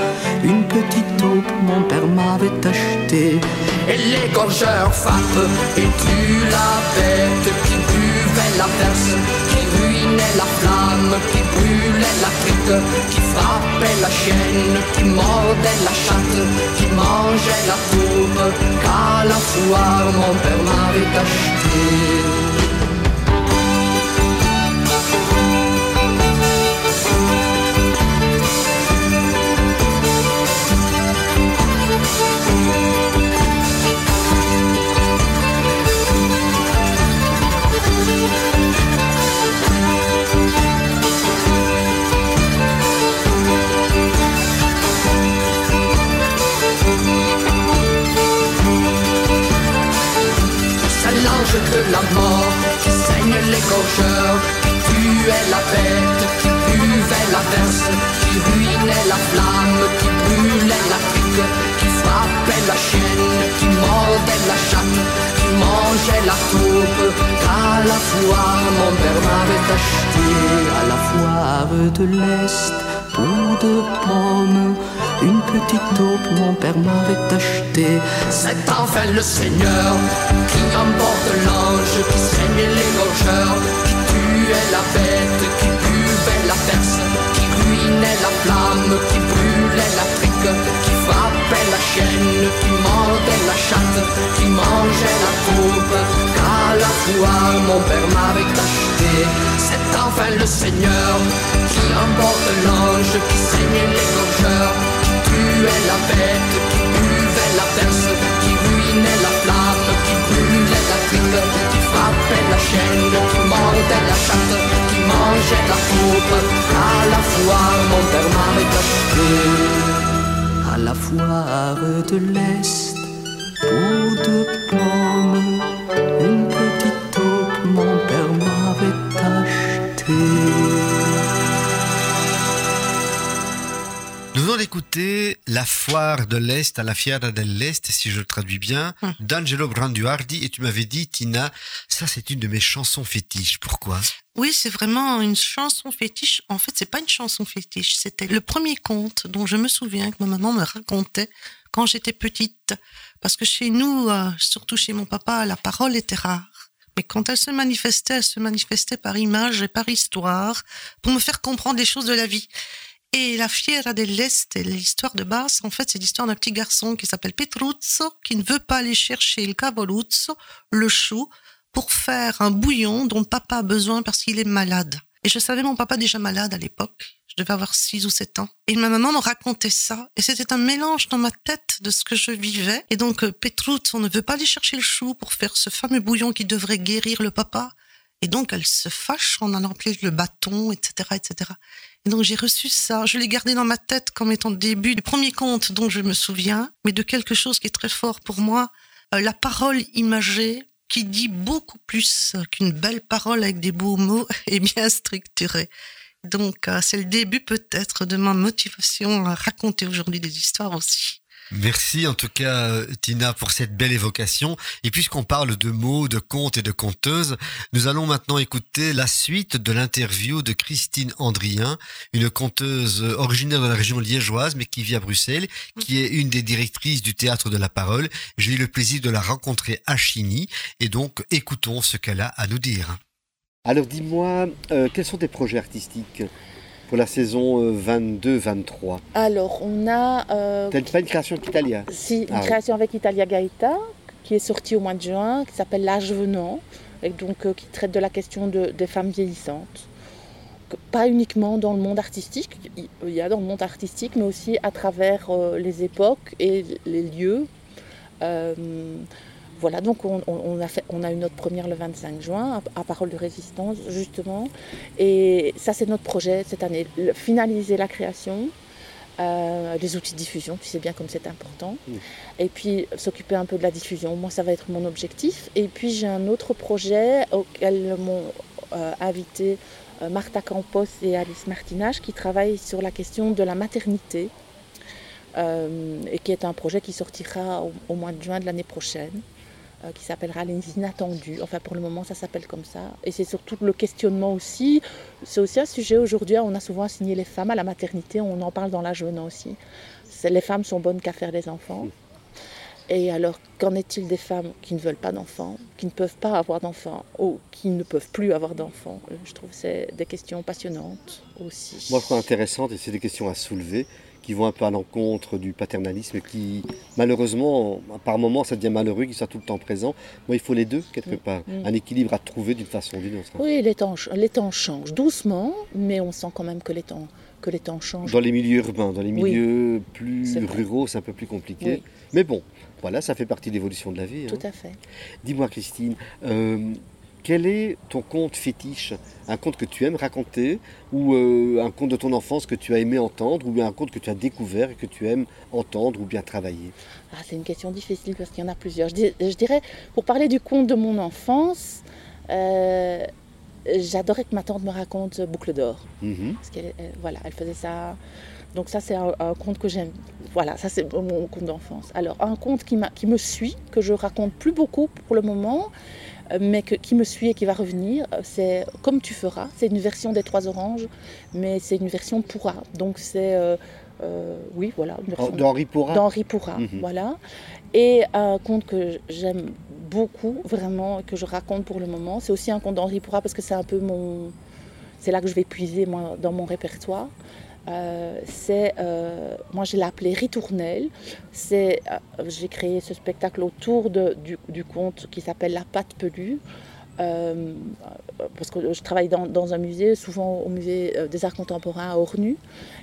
Une petite taupe mon père m'avait acheté. Et les gorgeurs frappent et tuent la bête qui buvait la verse, la flamme, qui brûlait la crique, qui frappait la chienne, qui mordait la chatte, qui mangeait la taupe, qu'à la foire mon père m'avait acheté. La mort, qui saigne les qui tuait la bête, qui buvait la verse, qui ruinait la flamme, qui brûlait la crique, qui frappait la chienne, qui mordait la chatte, qui mangeait la taupe, qu'à la foire mon père m'avait acheté, à la foire de l'Est, pour deux pommes. Une petite taupe, mon père m'avait acheté. C'est enfin le Seigneur qui emporte l'ange, qui saigne les gorgeurs, qui tuait la bête, qui buvait la perce, qui ruinait la flamme, qui brûlait la frique, qui frappait la chaîne, qui mordait la chatte, qui mangeait la taupe, qu'à la foire mon père m'avait acheté. C'est enfin le Seigneur qui emporte l'ange, qui saigne les gorgeurs, qui tuait la bête, qui buvait la perce, qui ruinait la flamme, qui brûlait la trique, qui frappait la chaîne, qui mordait la chatte, qui mangeait la taupe. À la foire, mon père m'avait acheté. La foire de l'Est, pour deux D'écouter La foire de l'Est à la Fiera dell'Est, si je le traduis bien, Hum. d'Angelo Branduardi. Et tu m'avais dit, Tina, ça c'est une de mes chansons fétiches. Pourquoi? Oui, c'est vraiment une chanson fétiche. En fait, c'est pas une chanson fétiche. C'était le premier conte dont je me souviens que ma maman me racontait quand j'étais petite. Parce que chez nous, euh, surtout chez mon papa, la parole était rare. Mais quand elle se manifestait, elle se manifestait par image et par histoire pour me faire comprendre les choses de la vie. Et la Fiera dell'Est, l'histoire de base, en fait, c'est l'histoire d'un petit garçon qui s'appelle Petruzzo, qui ne veut pas aller chercher le cavoluzzo, le chou, pour faire un bouillon dont papa a besoin parce qu'il est malade. Et je savais mon papa déjà malade à l'époque. Je devais avoir 6 ou 7 ans. Et ma maman me racontait ça. Et c'était un mélange dans ma tête de ce que je vivais. Et donc, euh, Petruzzo ne veut pas aller chercher le chou pour faire ce fameux bouillon qui devrait guérir le papa. Et donc, elle se fâche en allant appeler le bâton, etc., etc. Donc, j'ai reçu ça. Je l'ai gardé dans ma tête comme étant le début du premier conte dont je me souviens, mais de quelque chose qui est très fort pour moi. Euh, la parole imagée qui dit beaucoup plus qu'une belle parole avec des beaux mots et bien structurée. Donc, euh, c'est le début peut-être de ma motivation à raconter aujourd'hui des histoires aussi. Merci en tout cas Tina pour cette belle évocation. Et puisqu'on parle de mots, de contes et de conteuses, nous allons maintenant écouter la suite de l'interview de Christine Andrien, une conteuse originaire de la région liégeoise mais qui vit à Bruxelles, qui est une des directrices du théâtre de la parole. J'ai eu le plaisir de la rencontrer à Chigny et donc écoutons ce qu'elle a à nous dire. Alors dis-moi, euh, quels sont tes projets artistiques? Pour la saison euh, 22-23 Alors, on a euh, T'as pas une création avec Italia si, une Ah oui. création avec Italia Gaeta qui est sortie au mois de juin, qui s'appelle L'âge venant, et donc euh, qui traite de la question de- des femmes vieillissantes. Pas uniquement dans le monde artistique, il il y a dans le monde artistique, mais aussi à travers euh, les époques et les lieux. Euh, voilà, donc on, a fait, on a eu notre première le 25 juin, à, à Parole de Résistance, justement. Et ça, c'est notre projet cette année, le- finaliser la création, euh, les outils de diffusion, tu sais bien comme c'est important. Mm. Et puis s'occuper un peu de la diffusion. Moi, ça va être mon objectif. Et puis j'ai un autre projet auquel m'ont euh, invité euh, Martha Campos et Alice Martinage qui travaillent sur la question de la maternité. euh, et qui est un projet qui sortira au, au mois de juin de l'année prochaine, euh, qui s'appellera Les Inattendus. Enfin, pour le moment, ça s'appelle comme ça. Et c'est surtout le questionnement aussi. C'est aussi un sujet aujourd'hui. On a souvent assigné les femmes à la maternité. On en parle dans l'âge venant aussi. Les femmes sont bonnes qu'à faire des enfants. Et alors, qu'en est-il des femmes qui ne veulent pas d'enfants, qui ne peuvent pas avoir d'enfants, ou qui ne peuvent plus avoir d'enfants? Euh, Je trouve que c'est des questions passionnantes aussi. Moi, je trouve intéressante et c'est des questions à soulever qui vont un peu à l'encontre du paternalisme qui, malheureusement, par moments, ça devient malheureux qu'il soit tout le temps présent. Moi, il faut les deux, quelque Mm. part. Mm. Un équilibre à trouver d'une façon ou d'une autre. Oui, les temps, les temps changent doucement, mais on sent quand même que les temps, que les temps changent. Dans les milieux urbains, dans les Oui. milieux plus ruraux, c'est un peu plus compliqué. Oui. Mais bon, voilà, ça fait partie de l'évolution de la vie. hein. Tout à fait. Dis-moi, Christine, euh, Quel est ton conte fétiche? Un conte que tu aimes raconter ou euh, un conte de ton enfance que tu as aimé entendre ou bien un conte que tu as découvert et que tu aimes entendre ou bien travailler? Ah, c'est une question difficile parce qu'il y en a plusieurs. Je, dirais, pour parler du conte de mon enfance, euh, j'adorais que ma tante me raconte Boucle d'or. Mhm. Parce qu'elle elle- voilà, elle faisait ça. Donc ça, c'est un, un conte que j'aime. Voilà, ça, c'est mon conte d'enfance. Alors, un conte qui, qui me suit, que je raconte plus beaucoup pour le moment, mais que- qui me suit et qui va revenir, c'est Comme tu feras. C'est une version des Trois Oranges, mais c'est une version pourra. Donc c'est... euh, euh, oui, voilà. Une version D'Henri Pourra d'Henri Pourra, Mhm. voilà. Et un conte que j'aime beaucoup, vraiment, et que je raconte pour le moment, c'est aussi un conte d'Henri Pourra parce que c'est un peu mon... C'est là que je vais puiser, moi, dans mon répertoire. Euh, c'est, euh, moi je l'ai appelé Ritournelle. C'est, euh, j'ai créé ce spectacle autour de- du, du conte qui s'appelle La Patte Pelue. Euh, parce que je travaille dans, un musée, souvent au musée euh, des arts contemporains à Ornu.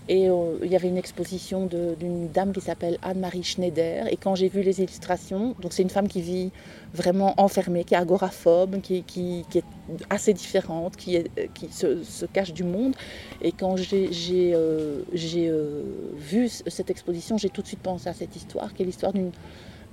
Et euh, il y avait une exposition d'une dame qui s'appelle Anne-Marie Schneider. Et quand j'ai vu les illustrations, donc c'est une femme qui vit vraiment enfermée, qui est agoraphobe, qui, est assez différente, qui, se, cache du monde. Et quand j'ai vu cette exposition, j'ai tout de suite pensé à cette histoire, qui est l'histoire d'une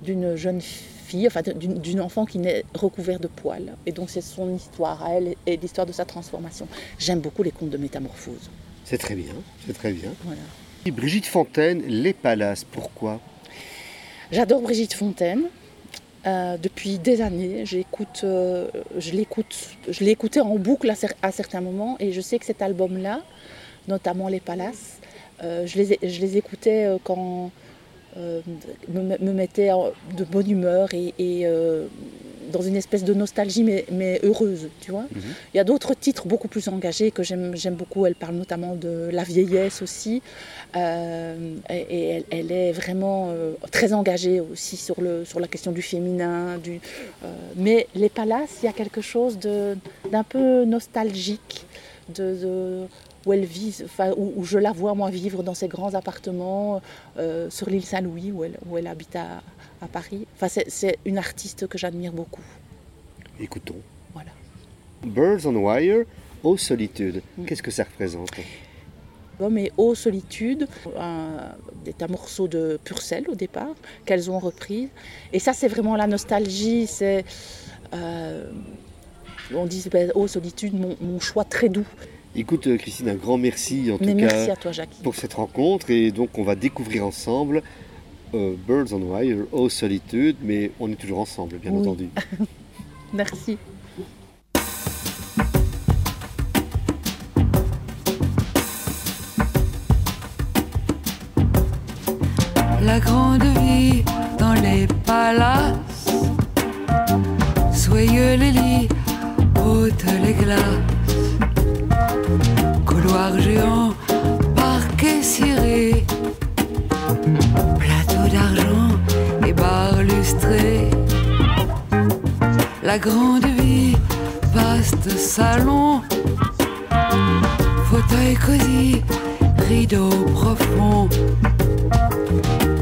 d'une jeune fille, enfin d'une enfant qui naît recouvert de poils. Et donc c'est son histoire à elle et l'histoire de sa transformation. J'aime beaucoup les contes de métamorphose. C'est très bien, c'est très bien. Voilà. Et Brigitte Fontaine, Les Palaces, pourquoi? J'adore Brigitte Fontaine. Euh, depuis des années, j'écoute, euh, je l'écoute, je écouté en boucle à, cer- à certains moments et je sais que cet album-là, notamment Les Palaces, euh, je, les, je les écoutais quand me, me mettait de bonne humeur et, et, euh, dans une espèce de nostalgie mais, mais heureuse, tu vois. Mhm. Il y a d'autres titres beaucoup plus engagés que j'aime beaucoup. Elle parle notamment de la vieillesse aussi. Euh, et et elle, elle est vraiment euh, très engagée aussi sur, le, sur la question du féminin. Du, euh, mais les palaces, il y a quelque chose d'un peu nostalgique, de, de- où elle vit, enfin, où, où je la vois moi vivre dans ces grands appartements euh, sur l'île Saint-Louis où elle, où elle habite à, à Paris. Enfin, c'est- une artiste que j'admire beaucoup. Écoutons. Voilà. Birds on Wire, Aux Solitude. Qu'est-ce que ça représente? Et Eau Solitude, un, est un morceau de Purcell au départ, qu'elles ont repris. Et ça, c'est vraiment la nostalgie. C'est, euh, on dit ben, Eau Solitude, mon, mon choix très doux. Écoute, euh, Christine, un grand merci en Mais tout merci cas à toi, Jackie. pour cette rencontre. Et donc, on va découvrir ensemble euh, Birds on Wire, Aux Solitude, mais on est toujours ensemble, bien Oui. entendu. Merci. la grande vie dans les palaces. Soyeux les lits, hautes les glaces. Géant, parquet ciré. Plateau d'argent et barres lustrées. La grande vie, vaste salon. Fauteuil cosy, rideau profond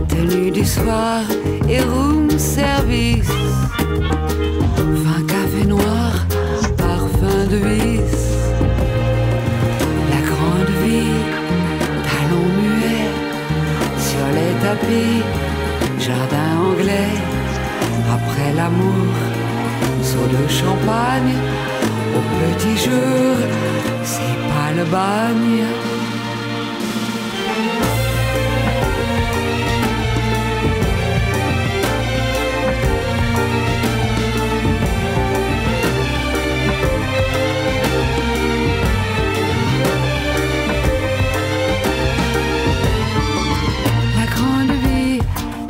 tenue du soir et room service. Fin café noir, parfum de vis. Tapis, jardin anglais. Après l'amour, seau de champagne. Au petit jour, c'est pas le bagne.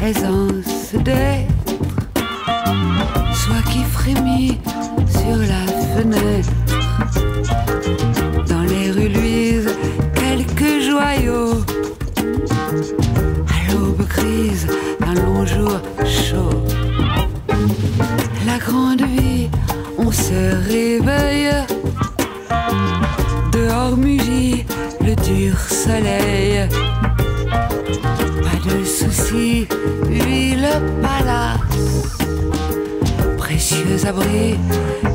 Aisance d'être, soit qui frémit sur la fenêtre. Dans les rues luisent quelques joyaux. À l'aube grise d'un long jour chaud. La grande vie, on se réveille. Dehors mugit le dur soleil. Pas de soucis, le palace. Précieux abri,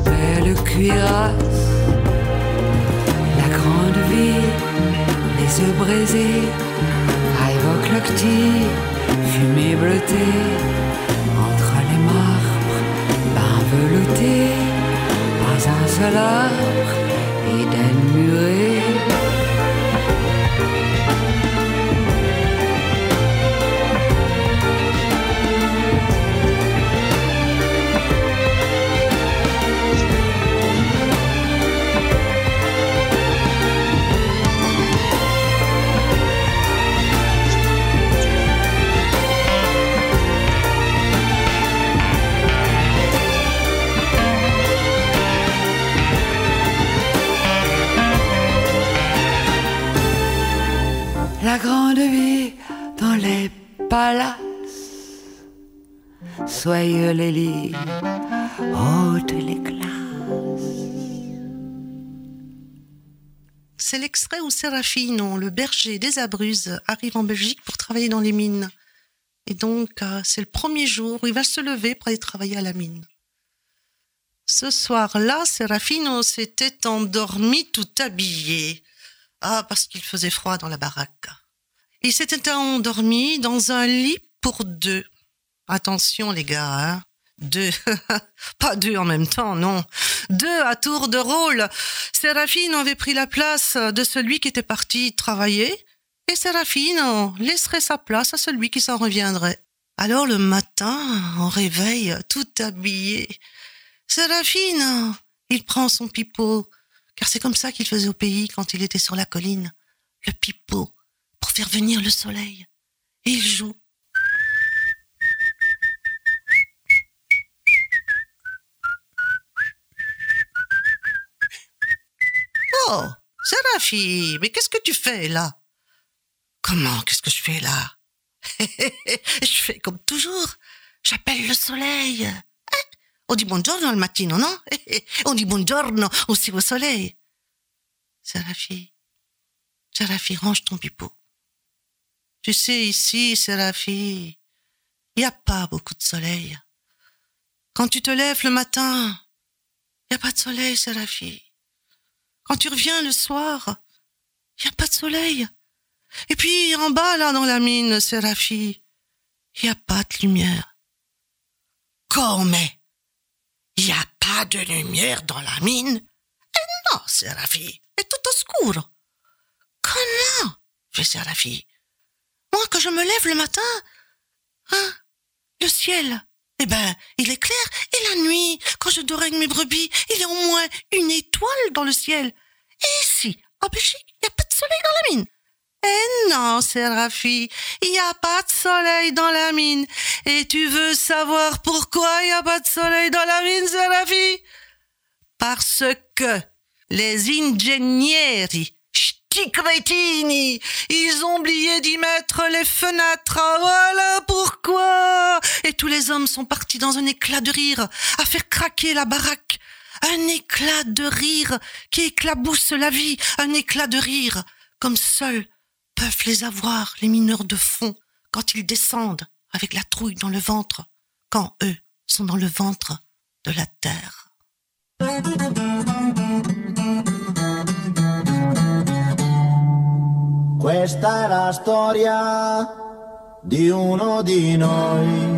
belle cuirasse. La grande ville, les œufs brisés, petit, fumée bleutée, entre les marbres, bain velouté, pas un seul arbre, Éden muré. Grande dans les palaces, soyeux les lits. C'est l'extrait où Séraphine, le berger des Abruzes, arrive en Belgique pour travailler dans les mines. Et donc, euh, c'est le premier jour où il va se lever pour aller travailler à la mine. Ce soir-là, Séraphine s'était endormi tout habillé. Ah, parce qu'il faisait froid dans la baraque. Il s'était endormi dans un lit pour deux. Attention, les gars, hein. Deux. Pas deux en même temps, non. Deux à tour de rôle. Séraphine avait pris la place de celui qui était parti travailler, et Séraphine laisserait sa place à celui qui s'en reviendrait. Alors le matin, en réveil, tout habillé, Séraphine, il prend son pipeau, car c'est comme ça qu'il faisait au pays quand il était sur la colline, le pipeau, faire venir le soleil. Et il joue. Oh, Séraphine, mais qu'est-ce que tu fais là? Comment, qu'est-ce que je fais là? Je fais comme toujours, j'appelle le soleil. Eh, On dit buongiorno al mattino, non On dit buongiorno aussi au soleil. Séraphie, Séraphie, range ton pipeau. Tu sais, ici, Séraphie, il n'y a pas beaucoup de soleil. Quand tu te lèves le matin, il n'y a pas de soleil, Séraphie. Quand tu reviens le soir, il n'y a pas de soleil. Et puis, en bas, là, dans la mine, Séraphie, il n'y a pas de lumière. Comment Il n'y a pas de lumière dans la mine Eh non, c'est tout oscuro. Comment fait Séraphie. Moi, quand je me lève le matin, hein, le ciel, eh ben, il est clair. Et la nuit, quand je dors mes brebis, il y a au moins une étoile dans le ciel. Et ici, en Belgique, il n'y a pas de soleil dans la mine. Eh non, Séraphie, il n'y a pas de soleil dans la mine. Et tu veux savoir pourquoi il n'y a pas de soleil dans la mine, Séraphie Parce que les ingegneri, crétini, ils ont oublié d'y mettre les fenêtres. Ah, Voilà pourquoi. Et tous les hommes sont partis dans un éclat de rire, à faire craquer la baraque. Un éclat de rire qui éclabousse la vie, un éclat de rire, comme seuls peuvent les avoir les mineurs de fond quand ils descendent avec la trouille dans le ventre, quand eux sont dans le ventre de la terre. Questa è la storia di uno di noi,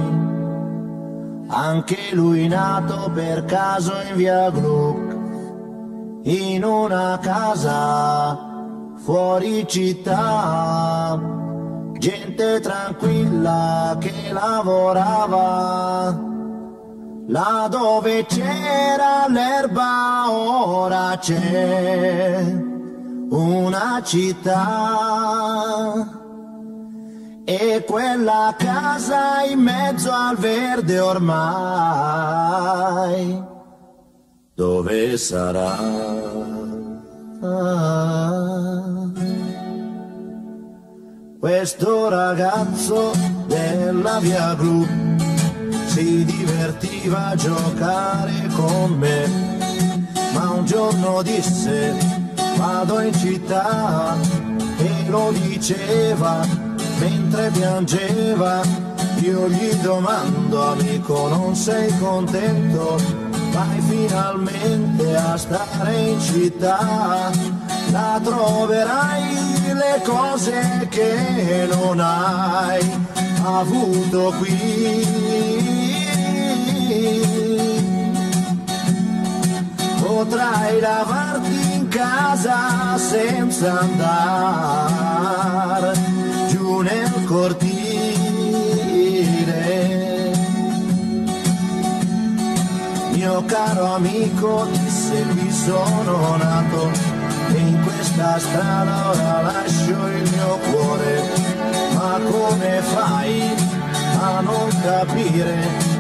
anche lui nato per caso in via Gluck, in una casa fuori città, gente tranquilla che lavorava. Là dove c'era l'erba ora c'è una città e quella casa in mezzo al verde ormai dove sarà? Questo ragazzo della via Gru si divertiva a giocare con me, ma un giorno disse vado in città e lo diceva mentre piangeva. Io gli domando amico non sei contento? vai finalmente a stare in città, la troverai le cose che non hai avuto qui. Potrai lavarti casa senza andare giù nel cortile. Mio caro amico, disse qui sono nato e in questa strada ora lascio il mio cuore. Ma come fai a non capire?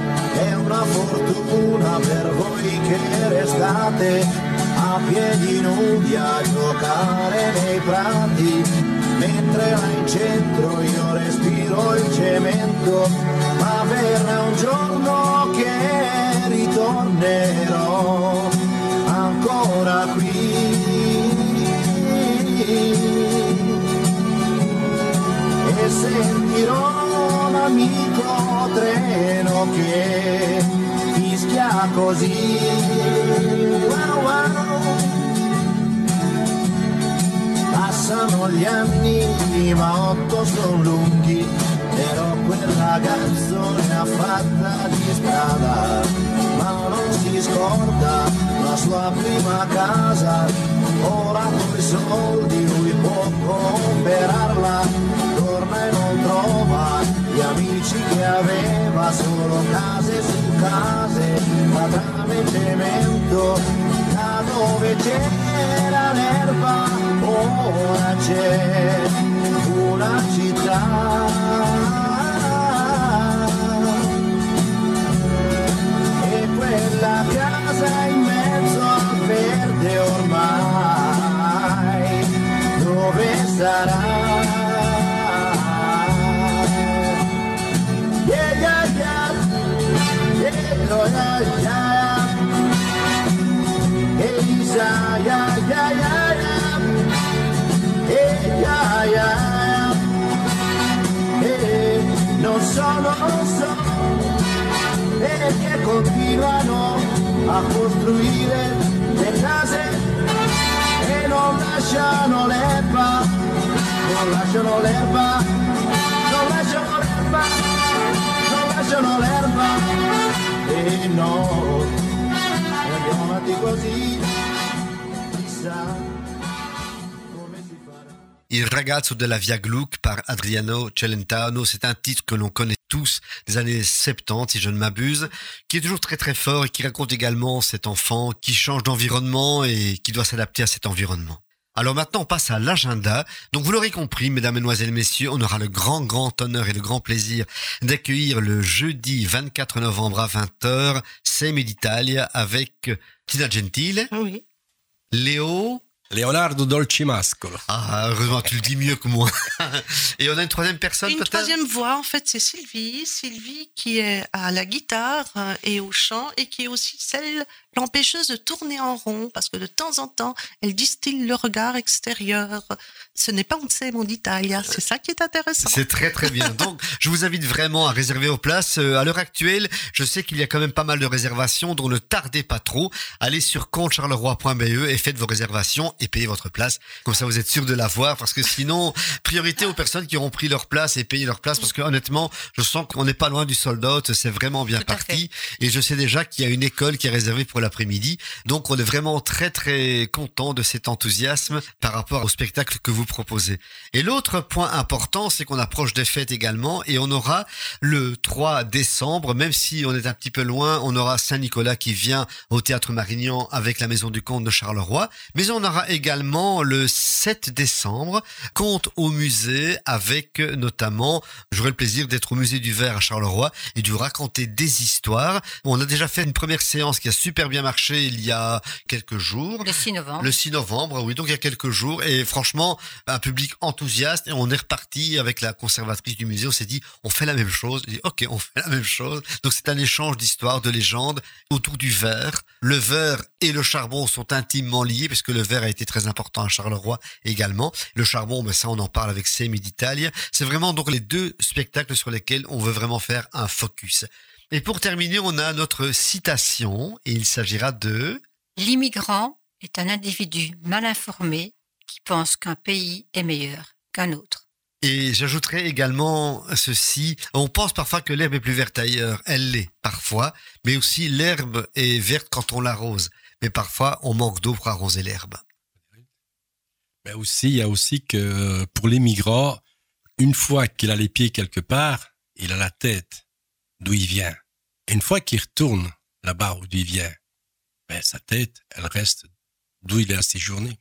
È una fortuna per voi che restate a piedi nudi a giocare nei prati, mentre là in centro io respiro il cemento, ma verrà un giorno che ritornerò ancora qui e sentirò l'amico treno che fischia così. Wow. Passano gli anni, ma otto sono lunghi, però quel ragazzo ne ha fatta di strada, ma non si scorda la sua prima casa, ora coi soldi lui può comprarla, torna e non trova gli amici che aveva, solo case su case, ma trame e cemento, da dove c'era l'erba, ora c'è una città. E quella casa in mezzo al verde ormai, dove sarà? Continuano a costruire le case e non lasciano l'erba, non lasciano l'erba, non lasciano l'erba, non lasciano l'erba e no, e avanti così, chissà. Il ragazzo della Via Gluck par Adriano Celentano, c'est un titre que l'on connaît tous des années 70, si je ne m'abuse, qui est toujours très très fort et qui raconte également cet enfant qui change d'environnement et qui doit s'adapter à cet environnement. Alors maintenant, on passe à l'agenda. Donc vous l'aurez compris, mesdames, mesdemoiselles, messieurs, on aura le grand, grand honneur et le grand plaisir d'accueillir le jeudi 24 novembre à 20h, Semi d'Italia avec Tina Gentile. Oui. Léo. Leonardo Dolcimascolo. Ah, heureusement, tu le dis mieux que moi. Et on a une troisième personne Une troisième voix, en fait, c'est Sylvie. Sylvie qui est à la guitare et au chant et qui est aussi celle, l'empêcheuse de tourner en rond parce que de temps en temps, elle distille le regard extérieur. Ce n'est pas un Semo d'Italia. C'est ça qui est intéressant. C'est très très bien. Donc, je vous invite vraiment à réserver vos places. Euh, À l'heure actuelle, je sais qu'il y a quand même pas mal de réservations, donc ne tardez pas trop. Allez sur comptecharleroi.be et faites vos réservations et payez votre place. Comme ça, vous êtes sûr de l'avoir, parce que sinon, priorité aux personnes qui auront pris leur place et payé leur place, parce que honnêtement, je sens qu'on n'est pas loin du sold out. C'est vraiment bien parti. Et je sais déjà qu'il y a une école qui est réservée pour l'après-midi. Donc, on est vraiment très très content de cet enthousiasme par rapport au spectacle que vous proposez. Et l'autre point important, c'est qu'on approche des fêtes également et on aura le 3 décembre, même si on est un petit peu loin, on aura Saint-Nicolas qui vient au Théâtre Marignan avec la Maison du Comte de Charleroi. Mais on aura également le 7 décembre, Conte au musée avec notamment, j'aurai le plaisir d'être au musée du Verre à Charleroi et de vous raconter des histoires. On a déjà fait une première séance qui a super bien marché il y a quelques jours. Le 6 novembre. Le 6 novembre, oui, donc il y a quelques jours. Et franchement, un public enthousiaste. Et on est reparti avec la conservatrice du musée. On s'est dit, on fait la même chose. Dit, ok, on fait la même chose. Donc c'est un échange d'histoires, de légendes autour du verre. Le verre et le charbon sont intimement liés puisque le verre a été très important à Charleroi également. Le charbon, mais ça, on en parle avec Semi d'Italia. C'est vraiment donc les deux spectacles sur lesquels on veut vraiment faire un focus. Et pour terminer, on a notre citation et il s'agira de L'immigrant est un individu mal informé qui pense qu'un pays est meilleur qu'un autre. Et j'ajouterais également ceci. On pense parfois que l'herbe est plus verte ailleurs. Elle l'est parfois, mais aussi l'herbe est verte quand on l'arrose. Mais parfois, on manque d'eau pour arroser l'herbe. Mais aussi, il y a aussi que pour les migrants, une fois qu'il a les pieds quelque part, il a la tête d'où il vient. Une fois qu'il retourne là-bas d'où il vient, ben, sa tête, elle reste d'où il a séjourné.